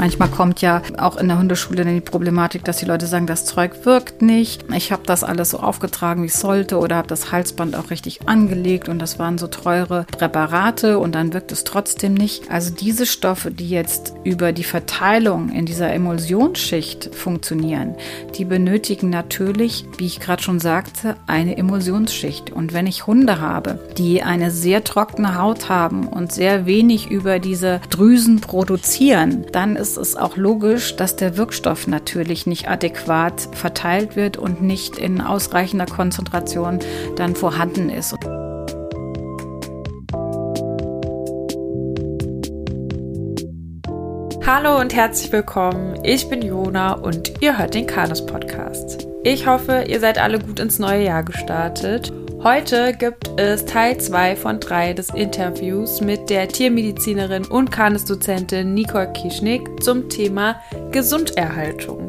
Manchmal kommt ja auch in der Hundeschule dann die Problematik, dass die Leute sagen, das Zeug wirkt nicht. Ich habe das alles so aufgetragen, wie es sollte oder habe das Halsband auch richtig angelegt und das waren so teure Präparate und dann wirkt es trotzdem nicht. Also diese Stoffe, die jetzt über die Verteilung in dieser Emulsionsschicht funktionieren, die benötigen natürlich, wie ich gerade schon sagte, eine Emulsionsschicht. Und wenn ich Hunde habe, die eine sehr trockene Haut haben und sehr wenig über diese Drüsen produzieren, dann ist es auch logisch, dass der Wirkstoff natürlich nicht adäquat verteilt wird und nicht in ausreichender Konzentration dann vorhanden ist. Hallo und herzlich willkommen. Ich bin Jona und ihr hört den Kanus Podcast. Ich hoffe, ihr seid alle gut ins neue Jahr gestartet. Heute gibt es Teil 2 von 3 des Interviews mit der Tiermedizinerin und Kanus-Dozentin Nicole Kischnick zum Thema Gesunderhaltung.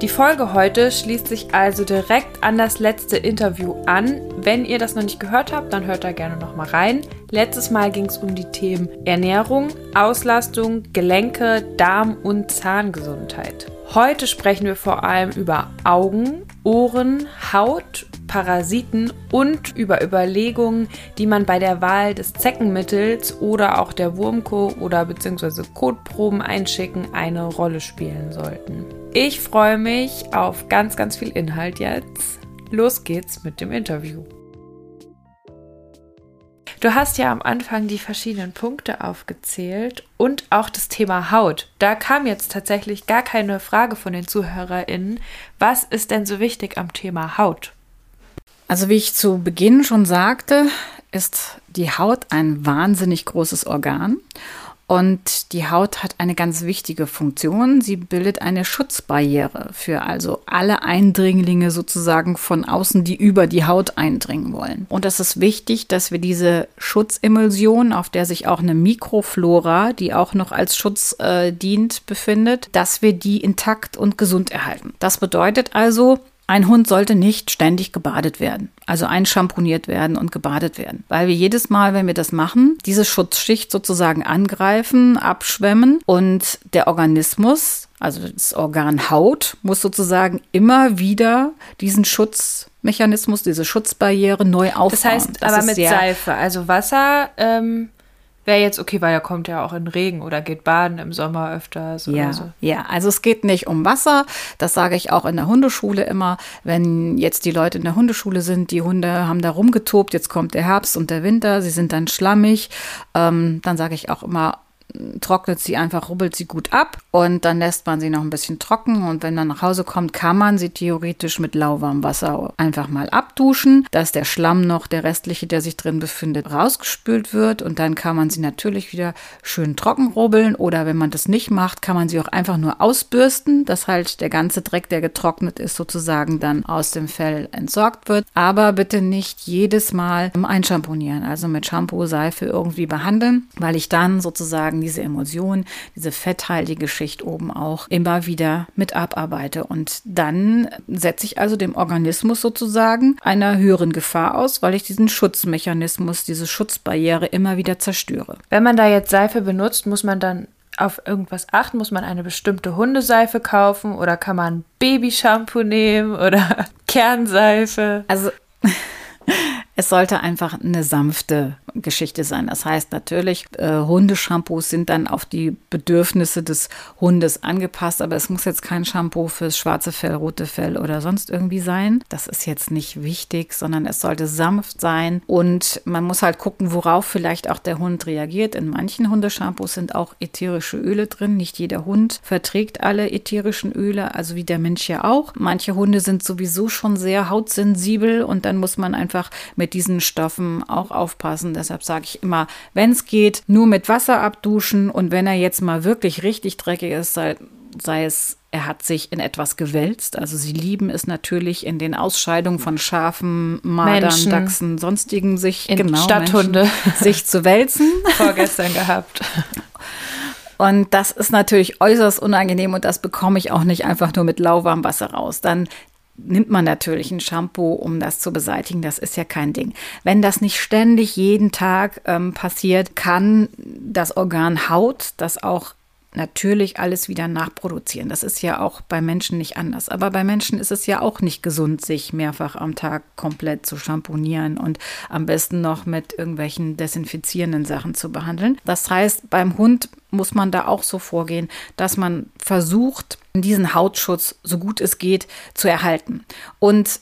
Die Folge heute schließt sich also direkt an das letzte Interview an. Wenn ihr das noch nicht gehört habt, dann hört da gerne nochmal rein. Letztes Mal ging es um die Themen Ernährung, Auslastung, Gelenke, Darm und Zahngesundheit. Heute sprechen wir vor allem über Augen, Ohren, Haut, Parasiten und über Überlegungen, die man bei der Wahl des Zeckenmittels oder auch der Wurmko oder beziehungsweise Kotproben einschicken eine Rolle spielen sollten. Ich freue mich auf ganz, ganz viel Inhalt jetzt. Los geht's mit dem Interview. Du hast ja am Anfang die verschiedenen Punkte aufgezählt und auch das Thema Haut. Da kam jetzt tatsächlich gar keine Frage von den ZuhörerInnen. Was ist denn so wichtig am Thema Haut? Also wie ich zu Beginn schon sagte, ist die Haut ein wahnsinnig großes Organ und die Haut hat eine ganz wichtige Funktion. Sie bildet eine Schutzbarriere für also alle Eindringlinge sozusagen von außen, die über die Haut eindringen wollen. Und es ist wichtig, dass wir diese Schutzemulsion, auf der sich auch eine Mikroflora, die auch noch als Schutz äh, dient, befindet, dass wir die intakt und gesund erhalten. Das bedeutet also, ein Hund sollte nicht ständig gebadet werden, also einschamponiert werden und gebadet werden, weil wir jedes Mal, wenn wir das machen, diese Schutzschicht sozusagen angreifen, abschwemmen und der Organismus, also das Organ Haut, muss sozusagen immer wieder diesen Schutzmechanismus, diese Schutzbarriere neu aufbauen. Das heißt, das aber mit Seife, also Wasser ähm, wäre jetzt okay, weil er kommt ja auch in Regen oder geht baden im Sommer öfters ja, so. Ja, also es geht nicht um Wasser. Das sage ich auch in der Hundeschule immer. Wenn jetzt die Leute in der Hundeschule sind, die Hunde haben da rumgetobt, jetzt kommt der Herbst und der Winter, sie sind dann schlammig, ähm, dann sage ich auch immer, trocknet sie einfach, rubbelt sie gut ab und dann lässt man sie noch ein bisschen trocken. Und wenn dann nach Hause kommt, kann man sie theoretisch mit lauwarmem Wasser einfach mal abduschen, dass der Schlamm noch, der restliche, der sich drin befindet, rausgespült wird. Und dann kann man sie natürlich wieder schön trocken rubbeln. Oder wenn man das nicht macht, kann man sie auch einfach nur ausbürsten, dass halt der ganze Dreck, der getrocknet ist, sozusagen dann aus dem Fell entsorgt wird. Aber bitte nicht jedes Mal einschamponieren, also mit Shampoo, Seife irgendwie behandeln, weil ich dann sozusagen diese Emulsion, diese fetthaltige Schicht oben auch immer wieder mit abarbeite. Und dann setze ich also dem Organismus sozusagen einer höheren Gefahr aus, weil ich diesen Schutzmechanismus, diese Schutzbarriere immer wieder zerstöre. Wenn man da jetzt Seife benutzt, muss man dann auf irgendwas achten? Muss man eine bestimmte Hundeseife kaufen oder kann man Babyshampoo nehmen oder Kernseife? Also es sollte einfach eine sanfte Geschichte sein. Das heißt natürlich, äh, Hundeshampoos sind dann auf die Bedürfnisse des Hundes angepasst, aber es muss jetzt kein Shampoo fürs schwarze Fell, rote Fell oder sonst irgendwie sein. Das ist jetzt nicht wichtig, sondern es sollte sanft sein und man muss halt gucken, worauf vielleicht auch der Hund reagiert. In manchen Hundeshampoos sind auch ätherische Öle drin. Nicht jeder Hund verträgt alle ätherischen Öle, also wie der Mensch ja auch. Manche Hunde sind sowieso schon sehr hautsensibel und dann muss man einfach mit mit diesen Stoffen auch aufpassen. Deshalb sage ich immer, wenn es geht, nur mit Wasser abduschen und wenn er jetzt mal wirklich richtig dreckig ist, sei, sei es er hat sich in etwas gewälzt. Also sie lieben es natürlich in den Ausscheidungen von Schafen, Madern, Menschen. Dachsen, sonstigen sich in genau, Stadthunde Menschen, sich zu wälzen. Vorgestern gehabt. Und das ist natürlich äußerst unangenehm und das bekomme ich auch nicht einfach nur mit lauwarmem Wasser raus. Dann nimmt man natürlich ein Shampoo, um das zu beseitigen. Das ist ja kein Ding. Wenn das nicht ständig jeden Tag ähm, passiert, kann das Organ Haut, das auch natürlich alles wieder nachproduzieren. Das ist ja auch bei Menschen nicht anders. Aber bei Menschen ist es ja auch nicht gesund, sich mehrfach am Tag komplett zu schamponieren und am besten noch mit irgendwelchen desinfizierenden Sachen zu behandeln. Das heißt, beim Hund muss man da auch so vorgehen, dass man versucht, diesen Hautschutz so gut es geht zu erhalten. Und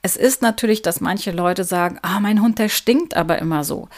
es ist natürlich, dass manche Leute sagen, ah, mein Hund, der stinkt aber immer so.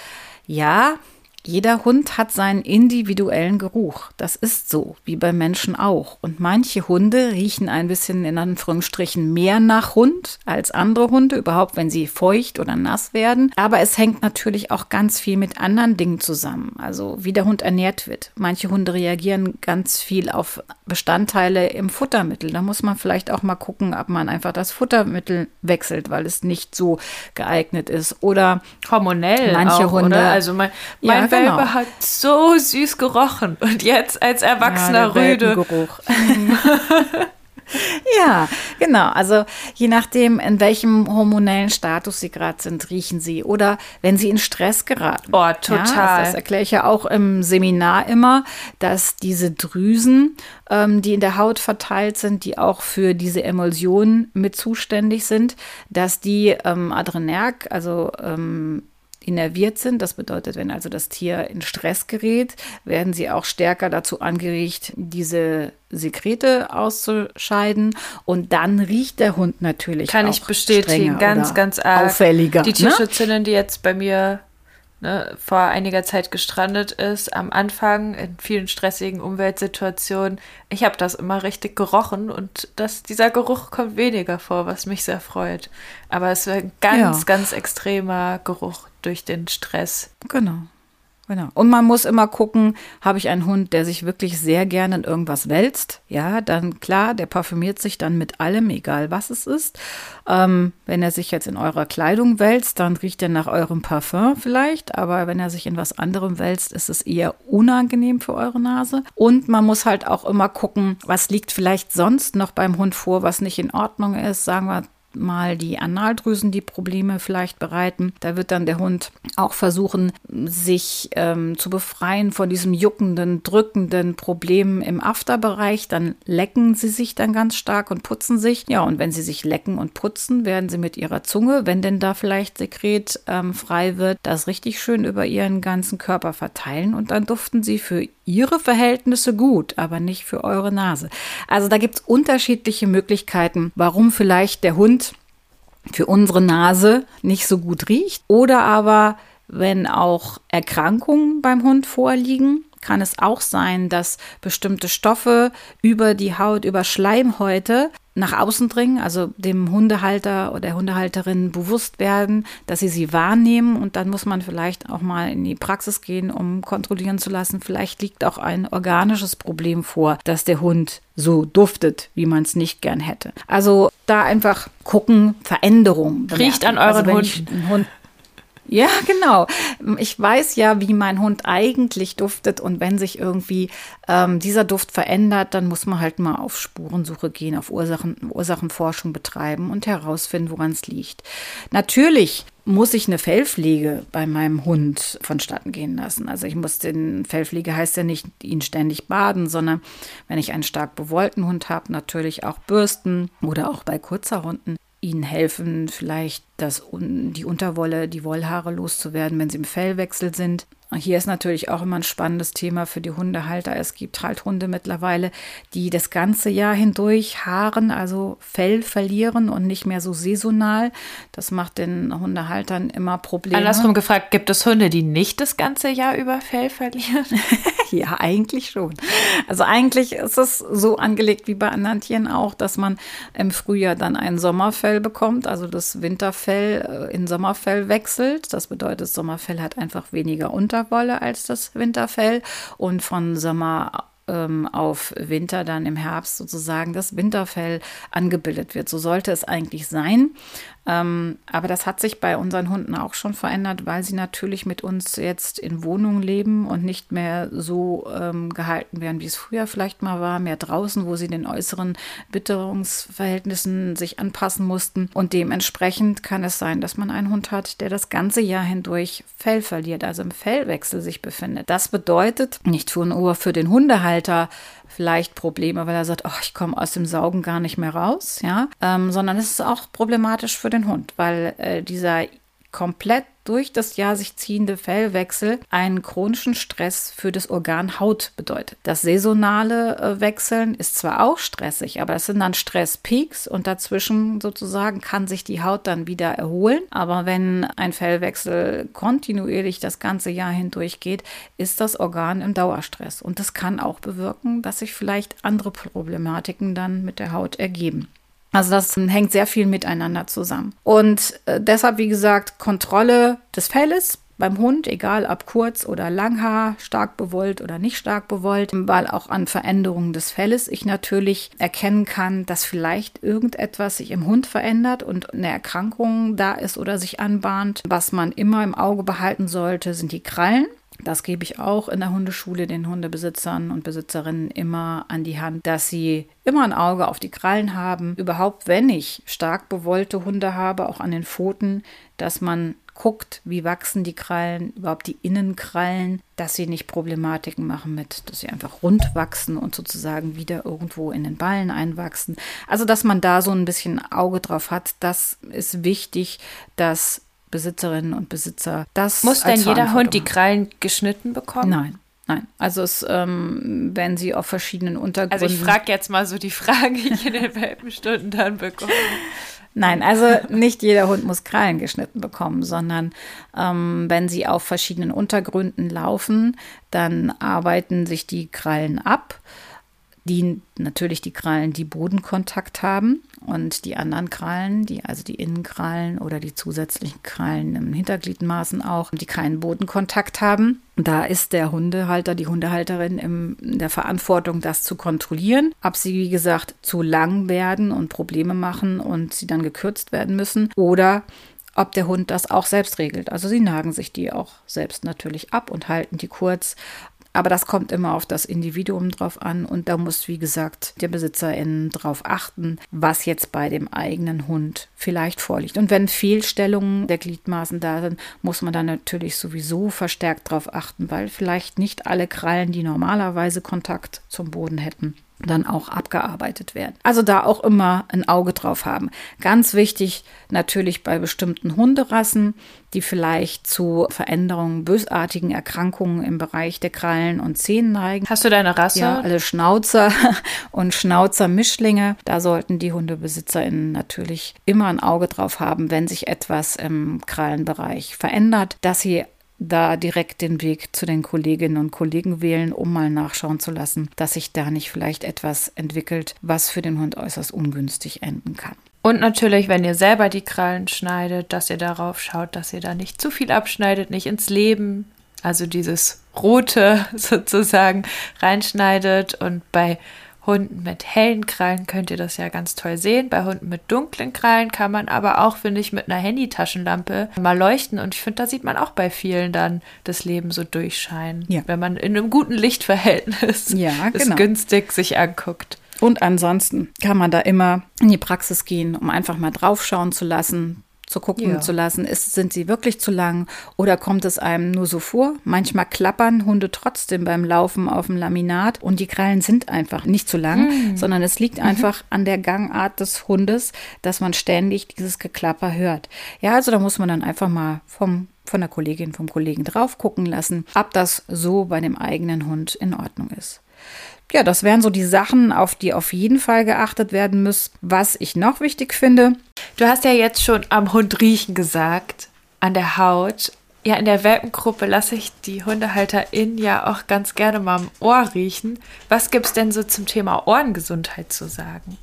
Ja, jeder Hund hat seinen individuellen Geruch. Das ist so, wie bei Menschen auch. Und manche Hunde riechen ein bisschen in Anführungsstrichen mehr nach Hund als andere Hunde, überhaupt wenn sie feucht oder nass werden. Aber es hängt natürlich auch ganz viel mit anderen Dingen zusammen. Also wie der Hund ernährt wird. Manche Hunde reagieren ganz viel auf Bestandteile im Futtermittel. Da muss man vielleicht auch mal gucken, ob man einfach das Futtermittel wechselt, weil es nicht so geeignet ist. Oder hormonell. Manche auch, Hunde. Oder? Also mein, mein ja, genau. Welpe hat so süß gerochen und jetzt als erwachsener ja, Rüde. Geruch. Ja, genau. Also je nachdem, in welchem hormonellen Status sie gerade sind, riechen sie. Oder wenn sie in Stress geraten. Oh, total. Ja, das, das erkläre ich ja auch im Seminar immer, dass diese Drüsen, ähm, die in der Haut verteilt sind, die auch für diese Emulsionen mit zuständig sind, dass die ähm, Adrenerg, also ähm, innerviert sind. Das bedeutet, wenn also das Tier in Stress gerät, werden sie auch stärker dazu angeregt, diese Sekrete auszuscheiden. Und dann riecht der Hund natürlich Kann ich bestätigen, ganz, ganz arg. auffälliger. Die ne? Tierschützerin, die jetzt bei mir ne, vor einiger Zeit gestrandet ist, am Anfang in vielen stressigen Umweltsituationen, ich habe das immer richtig gerochen und das, dieser Geruch kommt weniger vor, was mich sehr freut. Aber es ist ein ganz, Ja. ganz extremer Geruch durch den Stress. Genau. Genau. Und man muss immer gucken, habe ich einen Hund, der sich wirklich sehr gerne in irgendwas wälzt? Ja, dann klar, der parfümiert sich dann mit allem, egal was es ist. Ähm, wenn er sich jetzt in eurer Kleidung wälzt, dann riecht er nach eurem Parfum vielleicht. Aber wenn er sich in was anderem wälzt, ist es eher unangenehm für eure Nase. Und man muss halt auch immer gucken, was liegt vielleicht sonst noch beim Hund vor, was nicht in Ordnung ist. Sagen wir mal die Analdrüsen, die Probleme vielleicht bereiten. Da wird dann der Hund auch versuchen, sich ähm, zu befreien von diesem juckenden, drückenden Problem im Afterbereich. Dann lecken sie sich dann ganz stark und putzen sich. Ja, und wenn sie sich lecken und putzen, werden sie mit ihrer Zunge, wenn denn da vielleicht Sekret ähm, frei wird, das richtig schön über ihren ganzen Körper verteilen und dann duften sie für ihre Verhältnisse gut, aber nicht für eure Nase. Also da gibt es unterschiedliche Möglichkeiten, warum vielleicht der Hund für unsere Nase nicht so gut riecht. Oder aber, wenn auch Erkrankungen beim Hund vorliegen, kann es auch sein, dass bestimmte Stoffe über die Haut, über Schleimhäute nach außen dringen, also dem Hundehalter oder der Hundehalterin bewusst werden, dass sie sie wahrnehmen und dann muss man vielleicht auch mal in die Praxis gehen, um kontrollieren zu lassen. Vielleicht liegt auch ein organisches Problem vor, dass der Hund so duftet, wie man es nicht gern hätte. Also da einfach gucken, Veränderungen. Riecht an euren einen Hund ja, genau. Ich weiß ja, wie mein Hund eigentlich duftet und wenn sich irgendwie ähm, dieser Duft verändert, dann muss man halt mal auf Spurensuche gehen, auf Ursachen, Ursachenforschung betreiben und herausfinden, woran es liegt. Natürlich muss ich eine Fellpflege bei meinem Hund vonstatten gehen lassen. Also ich muss den, Fellpflege heißt ja nicht ihn ständig baden, sondern wenn ich einen stark bewollten Hund habe, natürlich auch bürsten oder auch bei kurzer Hunden ihnen helfen, vielleicht das, die Unterwolle, die Wollhaare loszuwerden, wenn sie im Fellwechsel sind. Hier ist natürlich auch immer ein spannendes Thema für die Hundehalter. Es gibt halt Hunde mittlerweile, die das ganze Jahr hindurch Haaren, also Fell verlieren und nicht mehr so saisonal. Das macht den Hundehaltern immer Probleme. Andersrum gefragt, gibt es Hunde, die nicht das ganze Jahr über Fell verlieren? ja, eigentlich schon. Also eigentlich ist es so angelegt wie bei anderen Tieren auch, dass man im Frühjahr dann ein Sommerfell bekommt, also das Winterfell in Sommerfell wechselt. Das bedeutet, Sommerfell hat einfach weniger Unterwolle als das Winterfell und von Sommer ähm, auf Winter dann im Herbst sozusagen das Winterfell angebildet wird. So sollte es eigentlich sein. Ähm, aber das hat sich bei unseren Hunden auch schon verändert, weil sie natürlich mit uns jetzt in Wohnungen leben und nicht mehr so ähm, gehalten werden, wie es früher vielleicht mal war, mehr draußen, wo sie den äußeren Witterungsverhältnissen sich anpassen mussten. Und dementsprechend kann es sein, dass man einen Hund hat, der das ganze Jahr hindurch Fell verliert, also im Fellwechsel sich befindet. Das bedeutet nicht nur für den Hundehalter, Hundehalter vielleicht Probleme, weil er sagt, oh, ich komme aus dem Saugen gar nicht mehr raus, ja, ähm, sondern es ist auch problematisch für den Hund, weil äh, dieser komplett durch das Jahr sich ziehende Fellwechsel einen chronischen Stress für das Organ Haut bedeutet. Das saisonale äh, Wechseln ist zwar auch stressig, aber es sind dann Stresspeaks und dazwischen sozusagen kann sich die Haut dann wieder erholen. Aber wenn ein Fellwechsel kontinuierlich das ganze Jahr hindurch geht, ist das Organ im Dauerstress und das kann auch bewirken, dass sich vielleicht andere Problematiken dann mit der Haut ergeben. Also das hängt sehr viel miteinander zusammen. Und äh, deshalb, wie gesagt, Kontrolle des Felles beim Hund, egal ob kurz oder langhaar, stark bewollt oder nicht stark bewollt, weil auch an Veränderungen des Felles ich natürlich erkennen kann, dass vielleicht irgendetwas sich im Hund verändert und eine Erkrankung da ist oder sich anbahnt. Was man immer im Auge behalten sollte, sind die Krallen. Das gebe ich auch in der Hundeschule den Hundebesitzern und Besitzerinnen immer an die Hand, dass sie immer ein Auge auf die Krallen haben. Überhaupt, wenn ich stark bewollte Hunde habe, auch an den Pfoten, dass man guckt, wie wachsen die Krallen, überhaupt die Innenkrallen, dass sie nicht Problematiken machen mit, dass sie einfach rund wachsen und sozusagen wieder irgendwo in den Ballen einwachsen. Also, dass man da so ein bisschen Auge drauf hat, das ist wichtig, dass Besitzerinnen und Besitzer das. Muss denn jeder Hund die Krallen geschnitten bekommen? Nein. Nein, also es, ähm, wenn sie auf verschiedenen Untergründen. Also ich frage jetzt mal so die Fragen, die ich in den Welpenstunden dann bekomme. Nein, also nicht jeder Hund muss Krallen geschnitten bekommen, sondern ähm, wenn sie auf verschiedenen Untergründen laufen, dann arbeiten sich die Krallen ab die natürlich die Krallen, die Bodenkontakt haben und die anderen Krallen, die also die Innenkrallen oder die zusätzlichen Krallen im Hintergliedmaßen auch, die keinen Bodenkontakt haben. Da ist der Hundehalter, die Hundehalterin in der Verantwortung, das zu kontrollieren. Ob sie, wie gesagt, zu lang werden und Probleme machen und sie dann gekürzt werden müssen oder ob der Hund das auch selbst regelt. Also sie nagen sich die auch selbst natürlich ab und halten die kurz. Aber das kommt immer auf das Individuum drauf an und da muss, wie gesagt, der Besitzerin drauf achten, was jetzt bei dem eigenen Hund vielleicht vorliegt. Und wenn Fehlstellungen der Gliedmaßen da sind, muss man dann natürlich sowieso verstärkt drauf achten, weil vielleicht nicht alle Krallen, die normalerweise Kontakt zum Boden hätten, dann auch abgearbeitet werden. Also da auch immer ein Auge drauf haben. Ganz wichtig natürlich bei bestimmten Hunderassen, die vielleicht zu Veränderungen, bösartigen Erkrankungen im Bereich der Krallen und Zähnen neigen. Hast du deine Rasse? Ja, alle Schnauzer und Schnauzer-Mischlinge. Da sollten die HundebesitzerInnen natürlich immer ein Auge drauf haben, wenn sich etwas im Krallenbereich verändert, dass sie da direkt den Weg zu den Kolleginnen und Kollegen wählen, um mal nachschauen zu lassen, dass sich da nicht vielleicht etwas entwickelt, was für den Hund äußerst ungünstig enden kann. Und natürlich, wenn ihr selber die Krallen schneidet, dass ihr darauf schaut, dass ihr da nicht zu viel abschneidet, nicht ins Leben, also dieses Rote sozusagen reinschneidet. Und bei Hunden mit hellen Krallen könnt ihr das ja ganz toll sehen. Bei Hunden mit dunklen Krallen kann man aber auch, finde ich, mit einer Handytaschenlampe mal leuchten. Und ich finde, da sieht man auch bei vielen dann das Leben so durchscheinen. Ja. Wenn man in einem guten Lichtverhältnis ja, es genau. günstig sich anguckt. Und ansonsten kann man da immer in die Praxis gehen, um einfach mal draufschauen zu lassen, zu gucken ja. zu lassen. Ist, sind sie wirklich zu lang oder kommt es einem nur so vor? Manchmal klappern Hunde trotzdem beim Laufen auf dem Laminat und die Krallen sind einfach nicht zu lang, mhm. sondern es liegt mhm. einfach an der Gangart des Hundes, dass man ständig dieses Geklapper hört. Ja, also da muss man dann einfach mal vom von der Kollegin, vom Kollegen drauf gucken lassen, ob das so bei dem eigenen Hund in Ordnung ist ja, das wären so die Sachen, auf die auf jeden Fall geachtet werden muss. Was ich noch wichtig finde. Du hast ja jetzt schon am Hund riechen gesagt, an der Haut. Ja, in der Welpengruppe lasse ich die HundehalterInnen ja auch ganz gerne mal am Ohr riechen. Was gibt es denn so zum Thema Ohrengesundheit zu sagen?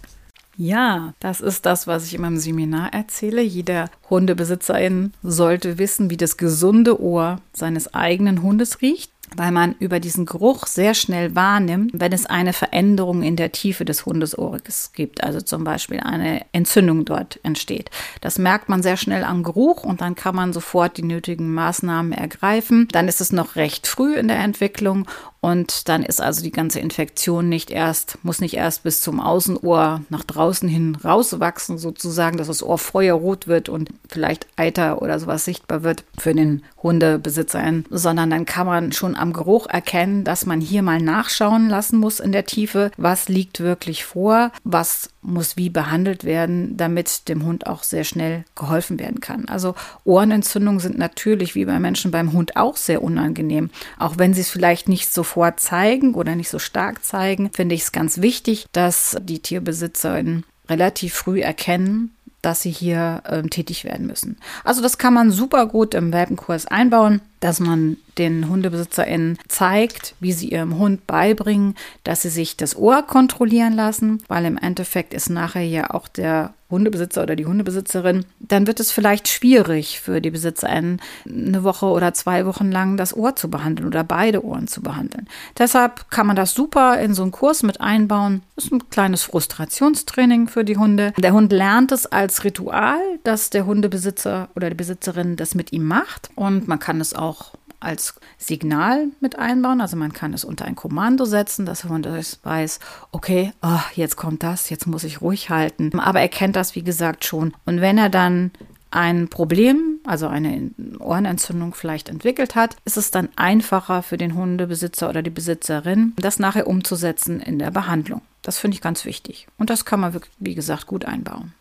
Ja, das ist das, was ich in meinem Seminar erzähle. Jeder Hundebesitzerin sollte wissen, wie das gesunde Ohr seines eigenen Hundes riecht weil man über diesen Geruch sehr schnell wahrnimmt, wenn es eine Veränderung in der Tiefe des Hundesohres gibt, also zum Beispiel eine Entzündung dort entsteht. Das merkt man sehr schnell am Geruch und dann kann man sofort die nötigen Maßnahmen ergreifen. Dann ist es noch recht früh in der Entwicklung Und dann ist also die ganze Infektion nicht erst, muss nicht erst bis zum Außenohr nach draußen hin rauswachsen, sozusagen, dass das Ohr feuerrot wird und vielleicht Eiter oder sowas sichtbar wird für den Hundebesitzer, sondern dann kann man schon am Geruch erkennen, dass man hier mal nachschauen lassen muss in der Tiefe, was liegt wirklich vor, was muss wie behandelt werden, damit dem Hund auch sehr schnell geholfen werden kann. Also Ohrenentzündungen sind natürlich wie bei Menschen beim Hund auch sehr unangenehm. Auch wenn sie es vielleicht nicht sofort zeigen oder nicht so stark zeigen, finde ich es ganz wichtig, dass die Tierbesitzerinnen relativ früh erkennen, dass sie hier äh, tätig werden müssen. Also das kann man super gut im Welpenkurs einbauen, dass man den HundebesitzerInnen zeigt, wie sie ihrem Hund beibringen, dass sie sich das Ohr kontrollieren lassen, weil im Endeffekt ist nachher ja auch der Hundebesitzer oder die Hundebesitzerin, dann wird es vielleicht schwierig für die BesitzerInnen, eine Woche oder zwei Wochen lang das Ohr zu behandeln oder beide Ohren zu behandeln. Deshalb kann man das super in so einen Kurs mit einbauen. Das ist ein kleines Frustrationstraining für die Hunde. Der Hund lernt es als Ritual, dass der Hundebesitzer oder die Besitzerin das mit ihm macht und man kann es auch als Signal mit einbauen. Also man kann es unter ein Kommando setzen, dass der Hund weiß, okay, oh, jetzt kommt das, jetzt muss ich ruhig halten. Aber er kennt das, wie gesagt, schon. Und wenn er dann ein Problem, also eine Ohrenentzündung vielleicht entwickelt hat, ist es dann einfacher für den Hundebesitzer oder die Besitzerin, das nachher umzusetzen in der Behandlung. Das finde ich ganz wichtig. Und das kann man, wirklich, wie gesagt, gut einbauen.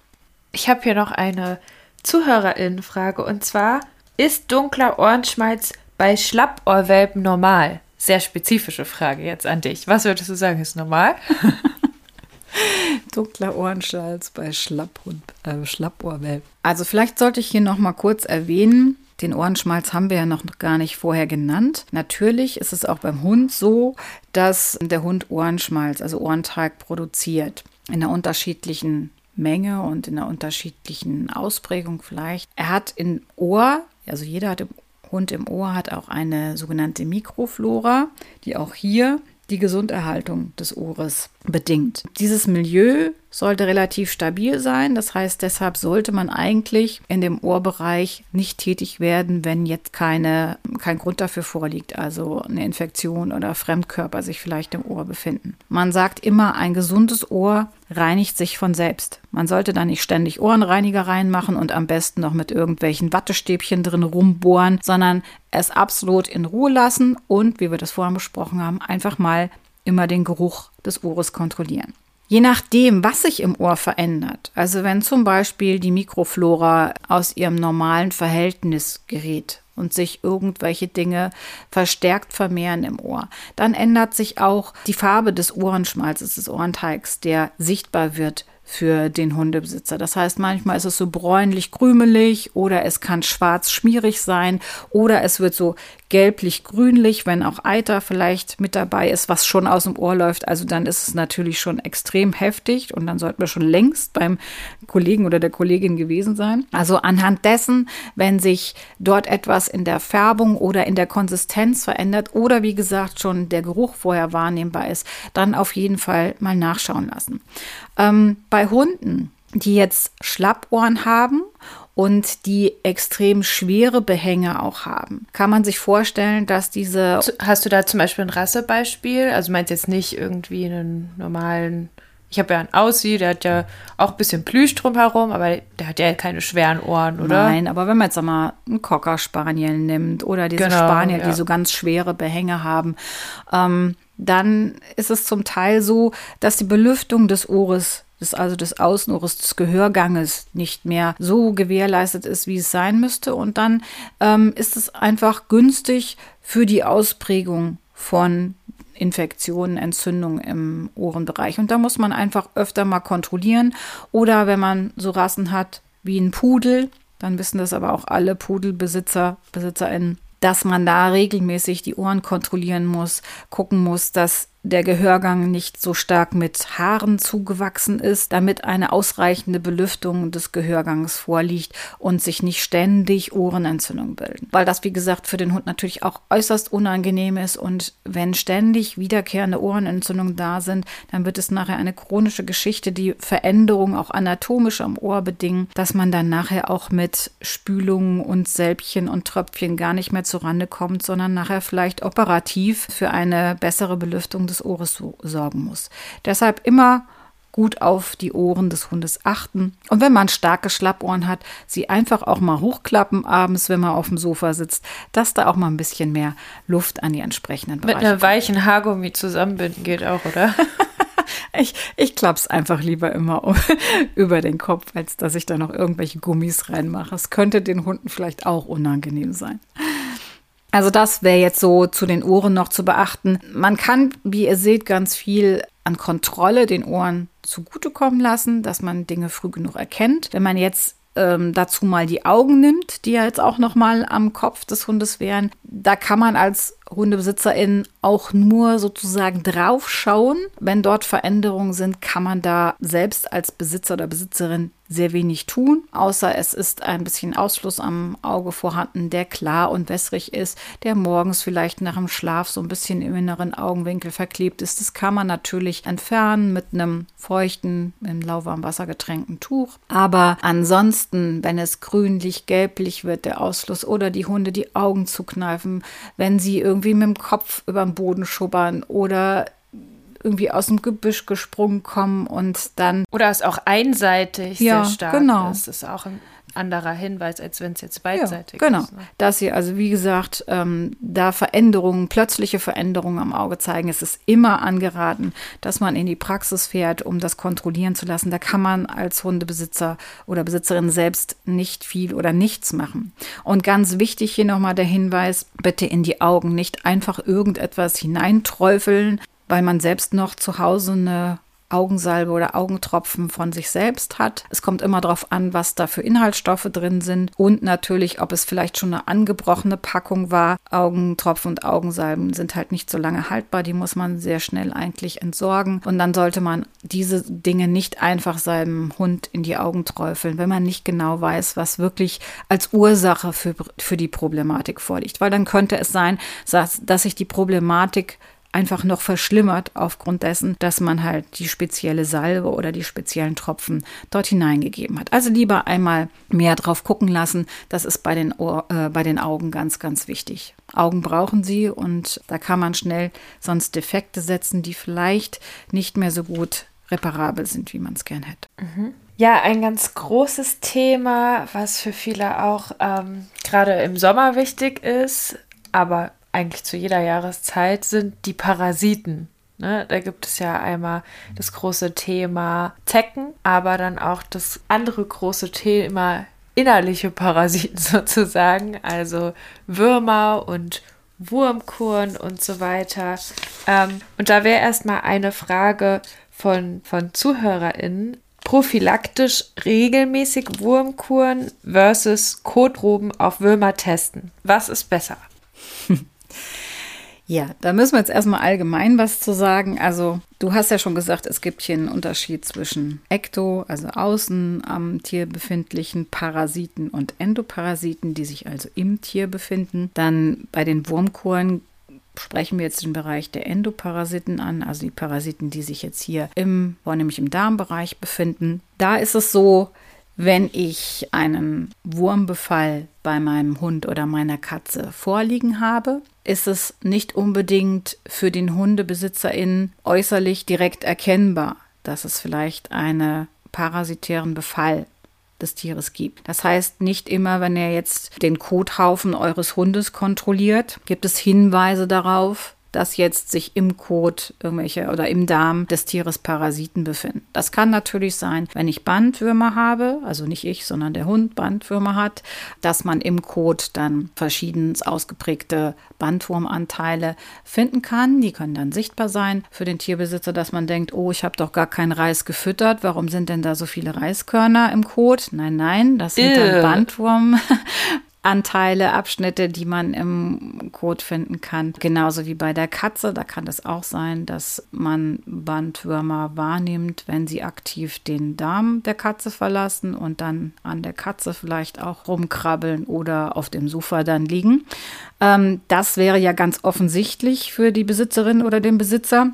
Ich habe hier noch eine Zuhörerinnenfrage und zwar, ist dunkler Ohrenschmalz bei Schlappohrwelpen normal? Sehr spezifische Frage jetzt an dich. Was würdest du sagen, ist normal? Dunkler Ohrenschmalz bei Schlapphund, äh, Schlappohrwelpen. Also vielleicht sollte ich hier noch mal kurz erwähnen, den Ohrenschmalz haben wir ja noch gar nicht vorher genannt. Natürlich ist es auch beim Hund so, dass der Hund Ohrenschmalz, also Ohrenteig produziert. In einer unterschiedlichen Menge und in einer unterschiedlichen Ausprägung vielleicht. Er hat im Ohr, also jeder hat im Hund im Ohr hat auch eine sogenannte Mikroflora, die auch hier die Gesunderhaltung des Ohres bedingt. Dieses Milieu sollte relativ stabil sein. Das heißt, deshalb sollte man eigentlich in dem Ohrbereich nicht tätig werden, wenn jetzt keine, kein Grund dafür vorliegt, also eine Infektion oder Fremdkörper sich vielleicht im Ohr befinden. Man sagt immer, ein gesundes Ohr reinigt sich von selbst. Man sollte da nicht ständig Ohrenreiniger reinmachen und am besten noch mit irgendwelchen Wattestäbchen drin rumbohren, sondern es absolut in Ruhe lassen und, wie wir das vorhin besprochen haben, einfach mal immer den Geruch des Ohres kontrollieren. Je nachdem, was sich im Ohr verändert, also wenn zum Beispiel die Mikroflora aus ihrem normalen Verhältnis gerät und sich irgendwelche Dinge verstärkt vermehren im Ohr, dann ändert sich auch die Farbe des Ohrenschmalzes, des Ohrenteigs, der sichtbar wird für den Hundebesitzer. Das heißt, manchmal ist es so bräunlich-krümelig oder es kann schwarz-schmierig sein oder es wird so gelblich-grünlich, wenn auch Eiter vielleicht mit dabei ist, was schon aus dem Ohr läuft. Also dann ist es natürlich schon extrem heftig und dann sollten wir schon längst beim Kollegen oder der Kollegin gewesen sein. Also anhand dessen, wenn sich dort etwas in der Färbung oder in der Konsistenz verändert oder wie gesagt schon der Geruch vorher wahrnehmbar ist, dann auf jeden Fall mal nachschauen lassen. Ähm, bei Hunden, die jetzt Schlappohren haben und die extrem schwere Behänge auch haben. Kann man sich vorstellen, dass diese. Hast du da zum Beispiel ein Rassebeispiel? Also meinst jetzt nicht irgendwie einen normalen. Ich habe ja einen Aussie, der hat ja auch ein bisschen Plüsch drumherum, aber der hat ja keine schweren Ohren, oder? Nein, aber wenn man jetzt mal einen Cocker Spaniel nimmt oder diese genau, Spaniel, ja. die so ganz schwere Behänge haben, ähm, dann ist es zum Teil so, dass die Belüftung des Ohres des, also des Außenohres, des Gehörganges nicht mehr so gewährleistet ist, wie es sein müsste. Und dann ähm, ist es einfach günstig für die Ausprägung von Infektionen, Entzündungen im Ohrenbereich. Und da muss man einfach öfter mal kontrollieren. Oder wenn man so Rassen hat wie ein Pudel, dann wissen das aber auch alle Pudelbesitzer, BesitzerInnen, dass man da regelmäßig die Ohren kontrollieren muss, gucken muss, dass der Gehörgang nicht so stark mit Haaren zugewachsen ist, damit eine ausreichende Belüftung des Gehörgangs vorliegt und sich nicht ständig Ohrenentzündungen bilden. Weil das, wie gesagt, für den Hund natürlich auch äußerst unangenehm ist und wenn ständig wiederkehrende Ohrenentzündungen da sind, dann wird es nachher eine chronische Geschichte, die Veränderungen auch anatomisch am Ohr bedingen, dass man dann nachher auch mit Spülungen und Sälbchen und Tröpfchen gar nicht mehr zurande kommt, sondern nachher vielleicht operativ für eine bessere Belüftung des Ohres sorgen muss. Deshalb immer gut auf die Ohren des Hundes achten. Und wenn man starke Schlappohren hat, sie einfach auch mal hochklappen abends, wenn man auf dem Sofa sitzt, dass da auch mal ein bisschen mehr Luft an die entsprechenden Bereiche Mit einer weichen Haargummi zusammenbinden geht auch, oder? ich, ich klapp's einfach lieber immer über den Kopf, als dass ich da noch irgendwelche Gummis reinmache. Es könnte den Hunden vielleicht auch unangenehm sein. Also das wäre jetzt so zu den Ohren noch zu beachten. Man kann, wie ihr seht, ganz viel an Kontrolle den Ohren zugutekommen lassen, dass man Dinge früh genug erkennt. Wenn man jetzt ähm, dazu mal die Augen nimmt, die ja jetzt auch noch mal am Kopf des Hundes wären, da kann man als Hundebesitzerin auch nur sozusagen draufschauen. Wenn dort Veränderungen sind, kann man da selbst als Besitzer oder Besitzerin sehr wenig tun, außer es ist ein bisschen Ausfluss am Auge vorhanden, der klar und wässrig ist, der morgens vielleicht nach dem Schlaf so ein bisschen im inneren Augenwinkel verklebt ist. Das kann man natürlich entfernen mit einem feuchten, in lauwarmem Wasser getränkten Tuch. Aber ansonsten, wenn es grünlich, gelblich wird, der Ausfluss oder die Hunde die Augen zukneifen, wenn sie irgendwie mit dem Kopf über den Boden schubbern oder irgendwie aus dem Gebüsch gesprungen kommen und dann. Oder es auch einseitig ja, sehr stark genau. ist. Das ist auch ein anderer Hinweis, als wenn es jetzt beidseitig ja, genau. ist. Genau. Ne? Dass sie also, wie gesagt, ähm, da Veränderungen, plötzliche Veränderungen am Auge zeigen. Es ist immer angeraten, dass man in die Praxis fährt, um das kontrollieren zu lassen. Da kann man als Hundebesitzer oder Besitzerin selbst nicht viel oder nichts machen. Und ganz wichtig hier nochmal der Hinweis, bitte in die Augen nicht einfach irgendetwas hineinträufeln, weil man selbst noch zu Hause eine Augensalbe oder Augentropfen von sich selbst hat. Es kommt immer darauf an, was da für Inhaltsstoffe drin sind und natürlich, ob es vielleicht schon eine angebrochene Packung war. Augentropfen und Augensalben sind halt nicht so lange haltbar, die muss man sehr schnell eigentlich entsorgen und dann sollte man diese Dinge nicht einfach seinem Hund in die Augen träufeln, wenn man nicht genau weiß, was wirklich als Ursache für, für die Problematik vorliegt, weil dann könnte es sein, dass, dass sich die Problematik einfach noch verschlimmert aufgrund dessen, dass man halt die spezielle Salbe oder die speziellen Tropfen dort hineingegeben hat. Also lieber einmal mehr drauf gucken lassen. Das ist bei den, Ohr, äh, bei den Augen ganz, ganz wichtig. Augen brauchen sie und da kann man schnell sonst Defekte setzen, die vielleicht nicht mehr so gut reparabel sind, wie man es gern hätte. Mhm. Ja, ein ganz großes Thema, was für viele auch ähm, gerade im Sommer wichtig ist, aber eigentlich zu jeder Jahreszeit, sind die Parasiten. Ne? Da gibt es ja einmal das große Thema Zecken, aber dann auch das andere große Thema innerliche Parasiten sozusagen, also Würmer und Wurmkuren und so weiter. Ähm, und da wäre erstmal eine Frage von, von ZuhörerInnen. Prophylaktisch regelmäßig Wurmkuren versus Kotproben auf Würmer testen. Was ist besser? Ja, da müssen wir jetzt erstmal allgemein was zu sagen. Also, du hast ja schon gesagt, es gibt hier einen Unterschied zwischen Ekto, also außen am Tier befindlichen Parasiten und Endoparasiten, die sich also im Tier befinden. Dann bei den Wurmkuren sprechen wir jetzt den Bereich der Endoparasiten an, also die Parasiten, die sich jetzt hier im, vornehmlich im Darmbereich befinden. Da ist es so, wenn ich einen Wurmbefall bei meinem Hund oder meiner Katze vorliegen habe, ist es nicht unbedingt für den Hundebesitzerin äußerlich direkt erkennbar, dass es vielleicht einen parasitären Befall des Tieres gibt. Das heißt, nicht immer, wenn ihr jetzt den Kothaufen eures Hundes kontrolliert, gibt es Hinweise darauf, dass jetzt sich im Kot irgendwelche oder im Darm des Tieres Parasiten befinden. Das kann natürlich sein, wenn ich Bandwürmer habe, also nicht ich, sondern der Hund Bandwürmer hat, dass man im Kot dann verschiedens ausgeprägte Bandwurmanteile finden kann. Die können dann sichtbar sein für den Tierbesitzer, dass man denkt, oh, ich habe doch gar keinen Reis gefüttert. Warum sind denn da so viele Reiskörner im Kot? Nein, nein, das sind dann Bandwurm. Anteile, Abschnitte, die man im Kot finden kann. Genauso wie bei der Katze. Da kann es auch sein, dass man Bandwürmer wahrnimmt, wenn sie aktiv den Darm der Katze verlassen und dann an der Katze vielleicht auch rumkrabbeln oder auf dem Sofa dann liegen. Ähm, das wäre ja ganz offensichtlich für die Besitzerin oder den Besitzer.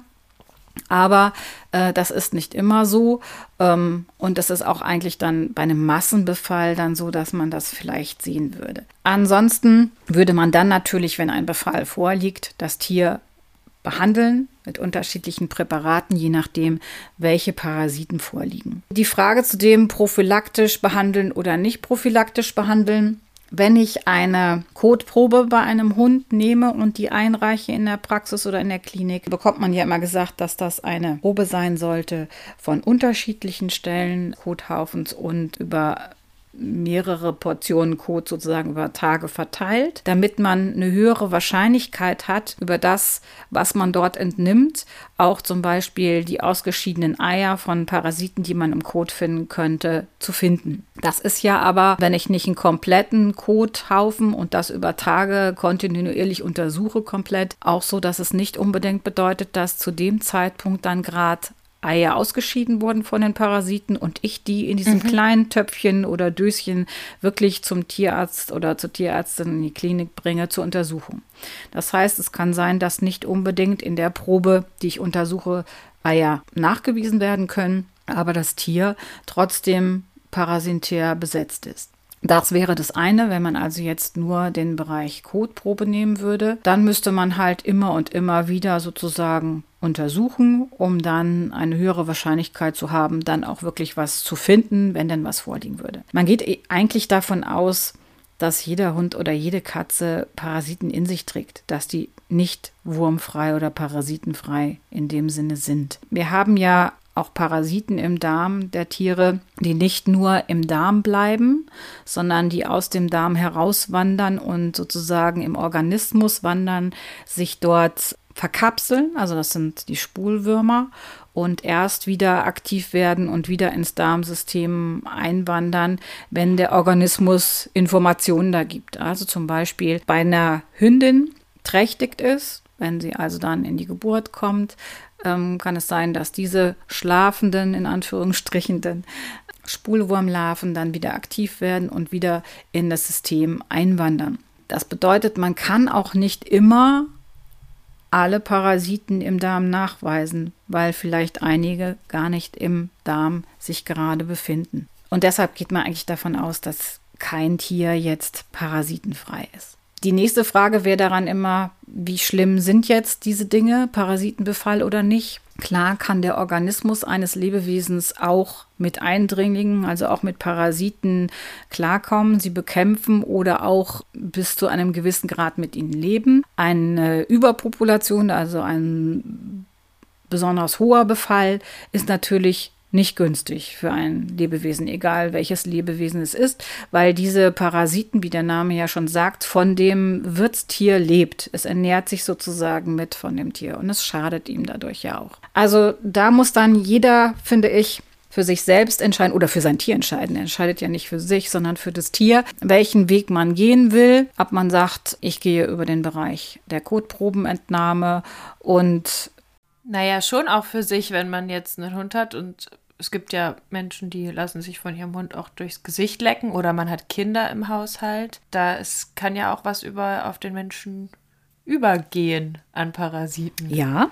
Aber äh, das ist nicht immer so. Ähm, und das ist auch eigentlich dann bei einem Massenbefall dann so, dass man das vielleicht sehen würde. Ansonsten würde man dann natürlich, wenn ein Befall vorliegt, das Tier behandeln mit unterschiedlichen Präparaten, je nachdem, welche Parasiten vorliegen. Die Frage zu dem prophylaktisch behandeln oder nicht prophylaktisch behandeln wenn ich eine Kotprobe bei einem Hund nehme und die einreiche in der Praxis oder in der Klinik, bekommt man ja immer gesagt, dass das eine Probe sein sollte von unterschiedlichen Stellen Kothaufens und über mehrere Portionen Kot sozusagen über Tage verteilt, damit man eine höhere Wahrscheinlichkeit hat, über das, was man dort entnimmt, auch zum Beispiel die ausgeschiedenen Eier von Parasiten, die man im Kot finden könnte, zu finden. Das ist ja aber, wenn ich nicht einen kompletten Kothaufen und das über Tage kontinuierlich untersuche komplett, auch so, dass es nicht unbedingt bedeutet, dass zu dem Zeitpunkt dann gerade Eier ausgeschieden wurden von den Parasiten und ich die in diesem mhm. kleinen Töpfchen oder Döschen wirklich zum Tierarzt oder zur Tierärztin in die Klinik bringe zur Untersuchung. Das heißt, es kann sein, dass nicht unbedingt in der Probe, die ich untersuche, Eier nachgewiesen werden können, aber das Tier trotzdem parasitär besetzt ist. Das wäre das eine, wenn man also jetzt nur den Bereich Kotprobe nehmen würde. Dann müsste man halt immer und immer wieder sozusagen untersuchen, um dann eine höhere Wahrscheinlichkeit zu haben, dann auch wirklich was zu finden, wenn denn was vorliegen würde. Man geht e- eigentlich davon aus, dass jeder Hund oder jede Katze Parasiten in sich trägt, dass die nicht wurmfrei oder parasitenfrei in dem Sinne sind. Wir haben ja auch Parasiten im Darm der Tiere, die nicht nur im Darm bleiben, sondern die aus dem Darm herauswandern und sozusagen im Organismus wandern, sich dort verkapseln, also das sind die Spulwürmer, und erst wieder aktiv werden und wieder ins Darmsystem einwandern, wenn der Organismus Informationen da gibt. Also zum Beispiel bei einer Hündin trächtigt ist, wenn sie also dann in die Geburt kommt, ähm, kann es sein, dass diese schlafenden, in Anführungsstrichen, Spulwurmlarven dann wieder aktiv werden und wieder in das System einwandern. Das bedeutet, man kann auch nicht immer alle Parasiten im Darm nachweisen, weil vielleicht einige gar nicht im Darm sich gerade befinden. Und deshalb geht man eigentlich davon aus, dass kein Tier jetzt parasitenfrei ist. Die nächste Frage wäre daran immer, wie schlimm sind jetzt diese Dinge, Parasitenbefall oder nicht? Klar kann der Organismus eines Lebewesens auch mit Eindringlingen, also auch mit Parasiten klarkommen, sie bekämpfen oder auch bis zu einem gewissen Grad mit ihnen leben. Eine Überpopulation, also ein besonders hoher Befall, ist natürlich nicht günstig für ein Lebewesen, egal welches Lebewesen es ist, weil diese Parasiten, wie der Name ja schon sagt, von dem Wirtstier lebt. Es ernährt sich sozusagen mit von dem Tier und es schadet ihm dadurch ja auch. Also da muss dann jeder, finde ich, für sich selbst entscheiden oder für sein Tier entscheiden. Er entscheidet ja nicht für sich, sondern für das Tier, welchen Weg man gehen will. Ob man sagt, ich gehe über den Bereich der Kotprobenentnahme und naja, schon auch für sich, wenn man jetzt einen Hund hat und es gibt ja Menschen, die lassen sich von ihrem Hund auch durchs Gesicht lecken oder man hat Kinder im Haushalt. Da kann ja auch was über auf den Menschen übergehen an Parasiten. Ja,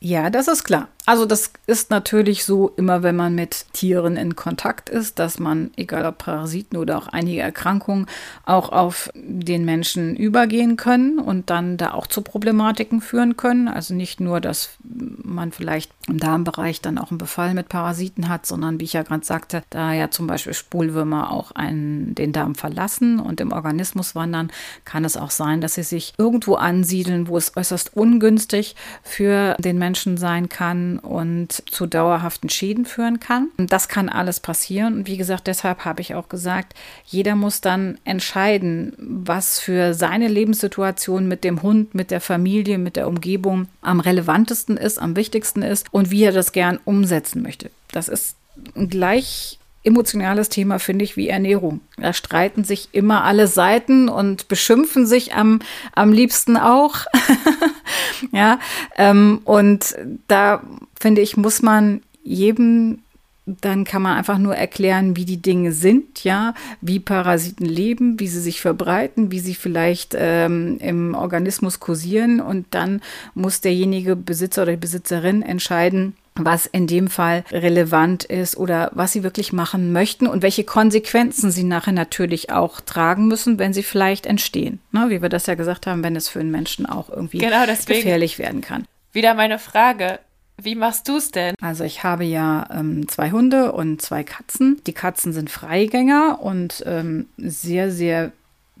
ja, das ist klar. Also das ist natürlich so, immer wenn man mit Tieren in Kontakt ist, dass man, egal ob Parasiten oder auch einige Erkrankungen, auch auf den Menschen übergehen können und dann da auch zu Problematiken führen können. Also nicht nur, dass man vielleicht im Darmbereich dann auch einen Befall mit Parasiten hat, sondern wie ich ja gerade sagte, da ja zum Beispiel Spulwürmer auch einen, den Darm verlassen und im Organismus wandern, kann es auch sein, dass sie sich irgendwo ansiedeln, wo es äußerst ungünstig für den Menschen sein kann und zu dauerhaften Schäden führen kann. Und das kann alles passieren. Und wie gesagt, deshalb habe ich auch gesagt, jeder muss dann entscheiden, was für seine Lebenssituation mit dem Hund, mit der Familie, mit der Umgebung am relevantesten ist, am wichtigsten ist und wie er das gern umsetzen möchte. Das ist gleich emotionales Thema, finde ich, wie Ernährung. Da streiten sich immer alle Seiten und beschimpfen sich am, am liebsten auch. ja, ähm, und da finde ich, muss man jedem dann kann man einfach nur erklären, wie die Dinge sind, ja, wie Parasiten leben, wie sie sich verbreiten, wie sie vielleicht ähm, im Organismus kursieren und dann muss derjenige Besitzer oder die Besitzerin entscheiden, was in dem Fall relevant ist oder was sie wirklich machen möchten und welche Konsequenzen sie nachher natürlich auch tragen müssen, wenn sie vielleicht entstehen. Ne, wie wir das ja gesagt haben, wenn es für einen Menschen auch irgendwie genau gefährlich werden kann. Wieder meine Frage. Wie machst du es denn? Also ich habe ja ähm, zwei Hunde und zwei Katzen. Die Katzen sind Freigänger und ähm, sehr, sehr